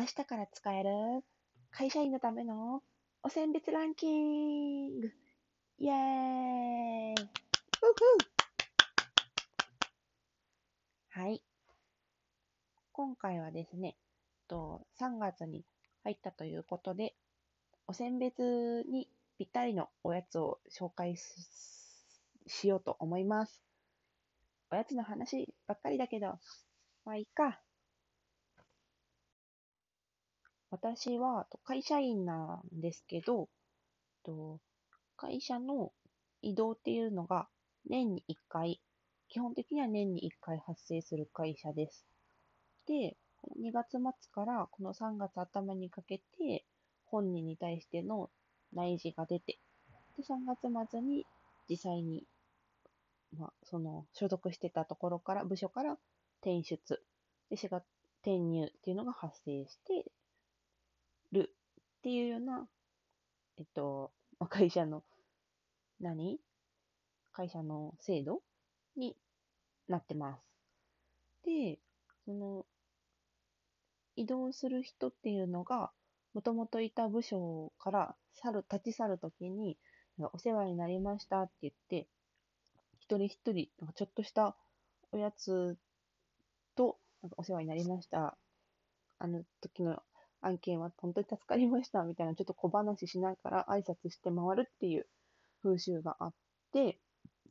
明日から使える？会社員のための？お選別ランキングイエーイはい。今回はですね、と3月に入ったということで、お選別にぴったりのおやつを紹介しようと思います。おやつの話ばっかりだけど、まあいいか。私は会社員なんですけど、会社の移動っていうのが年に1回、基本的には年に1回発生する会社です。で、2月末からこの3月頭にかけて本人に対しての内示が出て、で、3月末に実際に、まあ、その所属してたところから、部署から転出、で、転入っていうのが発生してっていうような、えっと、会社の、何？会社の制度？になってます。で、その、移動する人っていうのが、もともといた部署から去る、立ち去るときに、お世話になりましたって言って、一人一人、ちょっとしたおやつと、なんかお世話になりました。あの時の案件は本当に助かりましたみたいなちょっと小話しながら挨拶して回るっていう風習があって、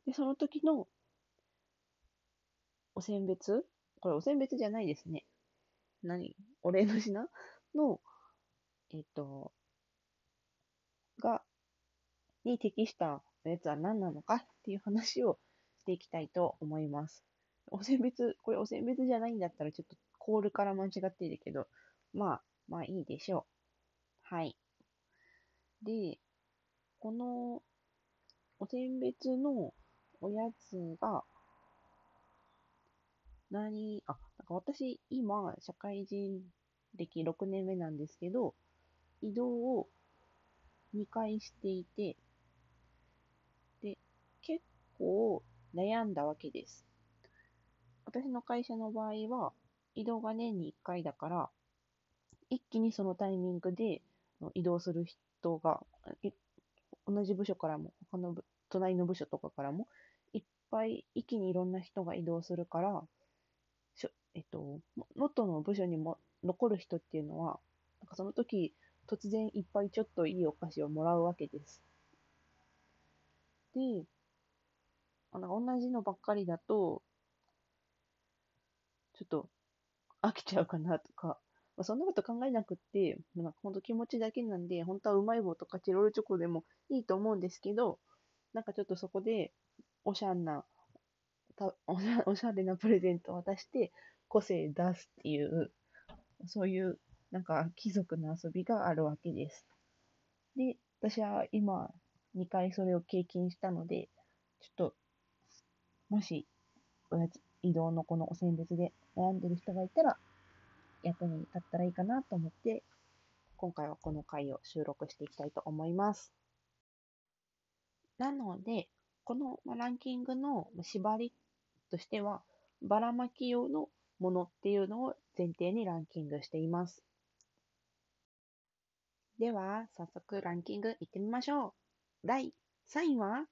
で、その時のお選別これお選別じゃないですね。何？お礼の品？の、えっ、と、が、に適したやつは何なのかっていう話をしていきたいと思います。お選別、これお選別じゃないんだったらちょっとコールから間違っているけど、まあ、まあいいでしょう。はい。で、このお選別のおやつが、何、あ、なんか私、今、社会人歴6年目なんですけど、移動を2回していて、で、結構悩んだわけです。私の会社の場合は、移動が年に1回だから、一気にそのタイミングで移動する人が、同じ部署からも、他の隣の部署とかからも、いっぱい一気にいろんな人が移動するから、しょえっと、元の部署にも残る人っていうのは、なんかその時、突然いっぱいちょっといいお菓子をもらうわけです。で、あの同じのばっかりだと、ちょっと飽きちゃうかなとか、まあ、そんなこと考えなくって、なんか本当気持ちだけなんで、本当はうまい棒とかチロルチョコでもいいと思うんですけど、なんかちょっとそこでおしゃんな、おしゃれなプレゼントを渡して、個性出すっていう、そういうなんか貴族の遊びがあるわけです。で、私は今2回それを経験したので、ちょっと、もし、おやつ、移動のこのお選別で悩んでる人がいたら、役に立ったらいいかなと思って、今回はこの回を収録していきたいと思います。なので、このランキングの縛りとしては、ばらまき用のものっていうのを前提にランキングしています。では、早速ランキングいってみましょう。第3位は、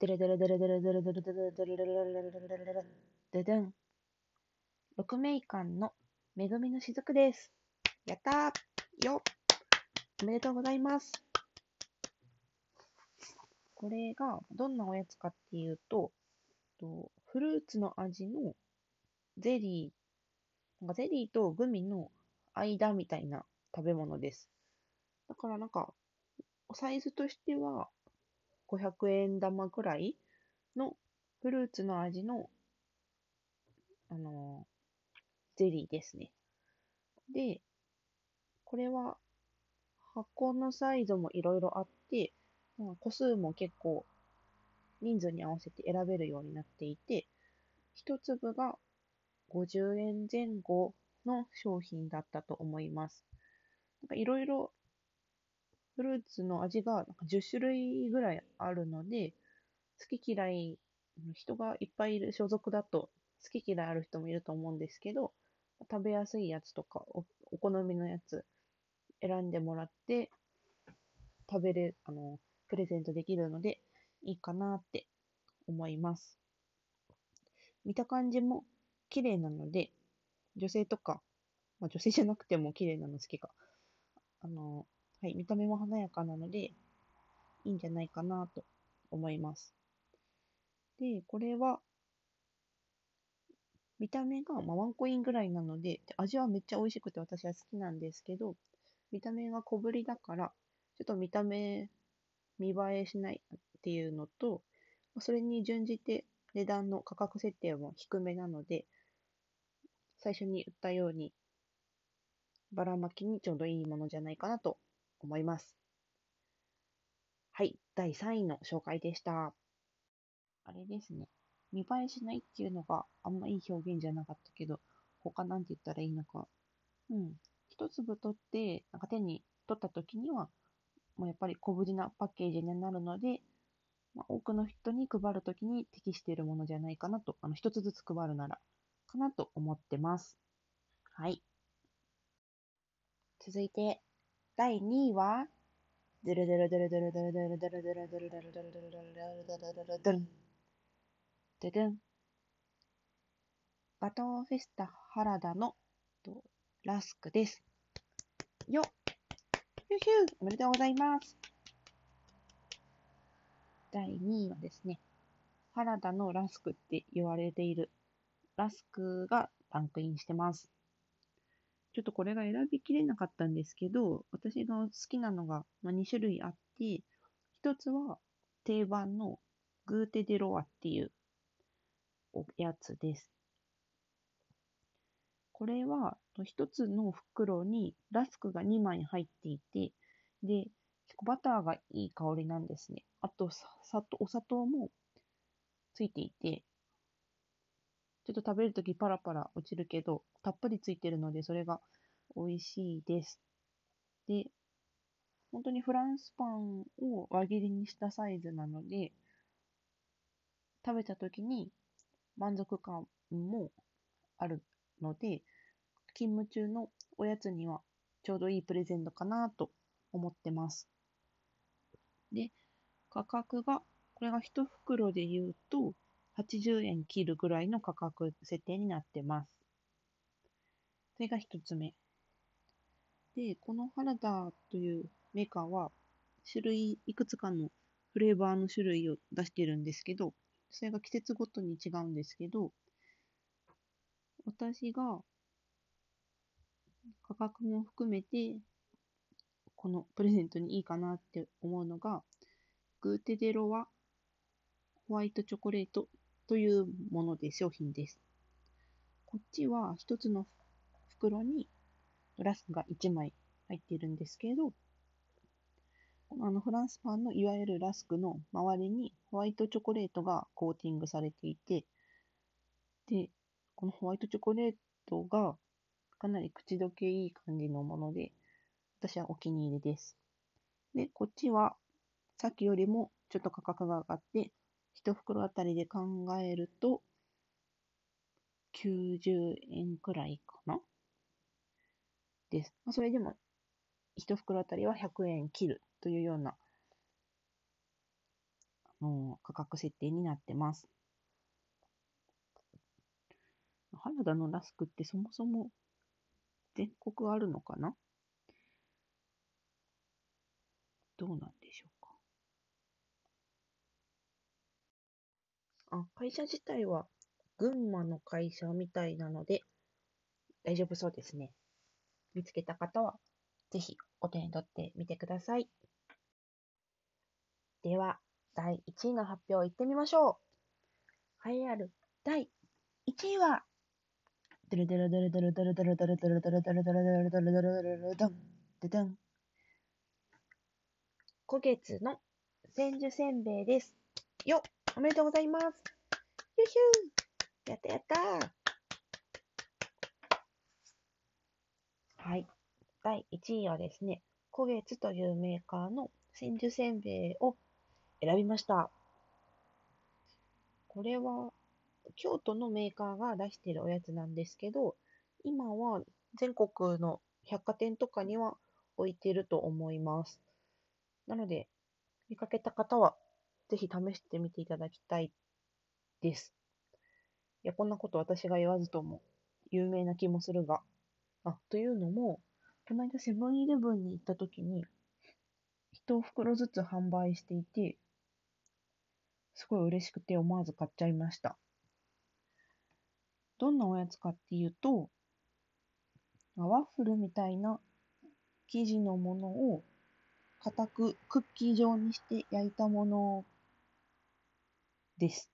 デルデルデルデルデルデルデルデルデルデルデルデルデルデルデルン。6名間の恵みの雫です。やったーよおめでとうございます。これがどんなおやつかっていうと、フルーツの味のゼリー、なんかゼリーとグミの間みたいな食べ物です。だからなんか、サイズとしては500円玉くらいのフルーツの味の、あのゼリーですね。で、これは箱のサイズもいろいろあって、個数も結構人数に合わせて選べるようになっていて、一粒が50円前後の商品だったと思います。いろいろフルーツの味がなんか10種類ぐらいあるので、好き嫌い人がいっぱいいる所属だと好き嫌いある人もいると思うんですけど、食べやすいやつとかお、お好みのやつ選んでもらって、食べれ、あの、プレゼントできるので、いいかなって思います。見た感じも綺麗なので、女性とか、まあ、女性じゃなくても綺麗なの好きか。あの、はい、見た目も華やかなので、いいんじゃないかなと思います。で、これは、見た目が、まあ、ワンコインぐらいなので、味はめっちゃ美味しくて私は好きなんですけど、見た目が小ぶりだから、ちょっと見た目、見栄えしないっていうのと、それに準じて値段の価格設定も低めなので、最初に言ったように、ばらまきにちょうどいいものじゃないかなと思います。はい、第3位の紹介でした。あれですね、見栄えしないっていうのがあんまいい表現じゃなかったけど、他なんて言ったらいいのか。うん。一粒取って、なんか手に取った時には、もう、やっぱり小ぶりなパッケージになるので、まあ、多くの人に配るときに適しているものじゃないかなと、あの、一つずつ配るなら、かなと思ってます。はい。続いて、第2位は、ドゥルドゥルドゥルドゥルドゥルドゥルドゥルドゥルドゥルドゥルドゥルドゥルドゥルドゥルドゥルん。バトンフェスタ原田のラスクです。よっヒュヒュおめでとうございます。第2位はですね、原田のラスクって言われているラスクがランクインしてます。ちょっとこれが選びきれなかったんですけど、私の好きなのが2種類あって、1つは定番のグーテデロアっていうおやつです。これは1つの袋にラスクが2枚入っていて、で、結構バターがいい香りなんですね。あと、砂糖お砂糖もついていて、ちょっと食べるときパラパラ落ちるけど、たっぷりついてるので、それが美味しいです。で、本当にフランスパンを輪切りにしたサイズなので、食べたときに満足感もあるので、勤務中のおやつにはちょうどいいプレゼントかなと思ってます。で、価格が、これが1袋で言うと、80円切るぐらいの価格設定になってます。それが1つ目。で、この原田というメーカーは、種類、いくつかのフレーバーの種類を出してるんですけど、それが季節ごとに違うんですけど、私が価格も含めて、このプレゼントにいいかなって思うのが、グーテデロワホワイトチョコレートというもので商品です。こっちは一つの袋にグラスが1枚入っているんですけど、あのフランスパンのいわゆるラスクの周りにホワイトチョコレートがコーティングされていて、で、このホワイトチョコレートがかなり口どけいい感じのもので、私はお気に入りです。で、こっちはさっきよりもちょっと価格が上がって、1袋あたりで考えると90円くらいかな？です。ま、それでも1袋あたりは100円切るというような、あの価格設定になってます。原田のラスクってそもそも全国あるのかな？どうなんでしょうか？あ、会社自体は群馬の会社みたいなので大丈夫そうですね。見つけた方はぜひお手に取ってみてください。では、第1位の発表いってみましょう。はいある第1位は、ドゥルドルドルドルドルドルドルドルドルドルドルドルドルドルドルドン、ドドン。古月の千住せんべいです。よおめでとうございます。よいしゅーやったやったはい。第1位はですね、古月というメーカーの千住せんべいを選びました。これは、京都のメーカーが出しているおやつなんですけど、今は全国の百貨店とかには置いてると思います。なので、見かけた方はぜひ試してみていただきたいです。いや、こんなこと私が言わずとも有名な気もするが。あ、というのも、この間セブンイレブンに行った時に、1袋ずつ販売していて、すごい嬉しくて思わず買っちゃいました。どんなおやつかっていうと、ワッフルみたいな生地のものを固くクッキー状にして焼いたものです。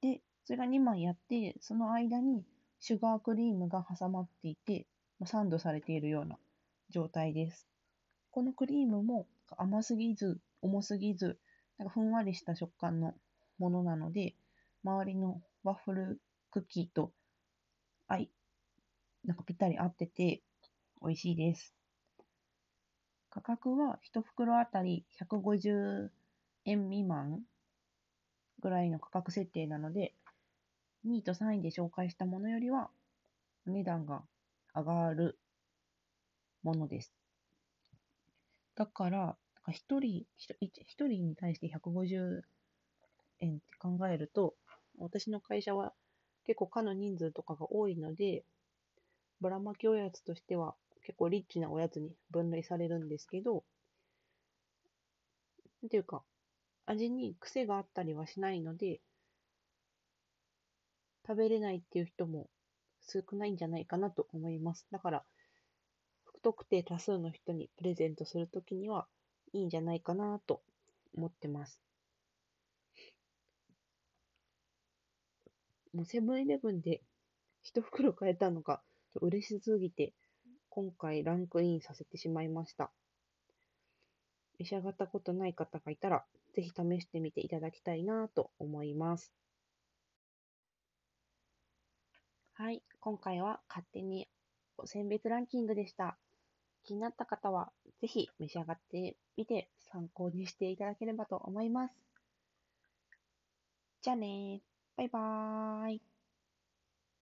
で、それが2枚あって、その間にシュガークリームが挟まっていて、サンドされているような状態です。このクリームも甘すぎず、重すぎず、なんかふんわりした食感のものなので、周りのワッフルクッキーとあい、なんかぴったり合ってて美味しいです。価格は1袋あたり150円未満ぐらいの価格設定なので、2位と3位で紹介したものよりはお値段が上がるものです。だから、1人、1人に対して150円って考えると、私の会社は結構かの人数とかが多いので、ばらまきおやつとしては結構リッチなおやつに分類されるんですけど、なんていうか、味に癖があったりはしないので、食べれないっていう人も少ないんじゃないかなと思います。だから、不特定多数の人にプレゼントするときにはいいんじゃないかなと思ってます。もうセブンイレブンで一袋買えたのが嬉しすぎて、今回ランクインさせてしまいました。召し上がったことない方がいたら、ぜひ試してみていただきたいなと思います。はい、今回は勝手に選別ランキングでした。気になった方は、ぜひ召し上がってみて参考にしていただければと思います。じゃあねー。バイバーイ。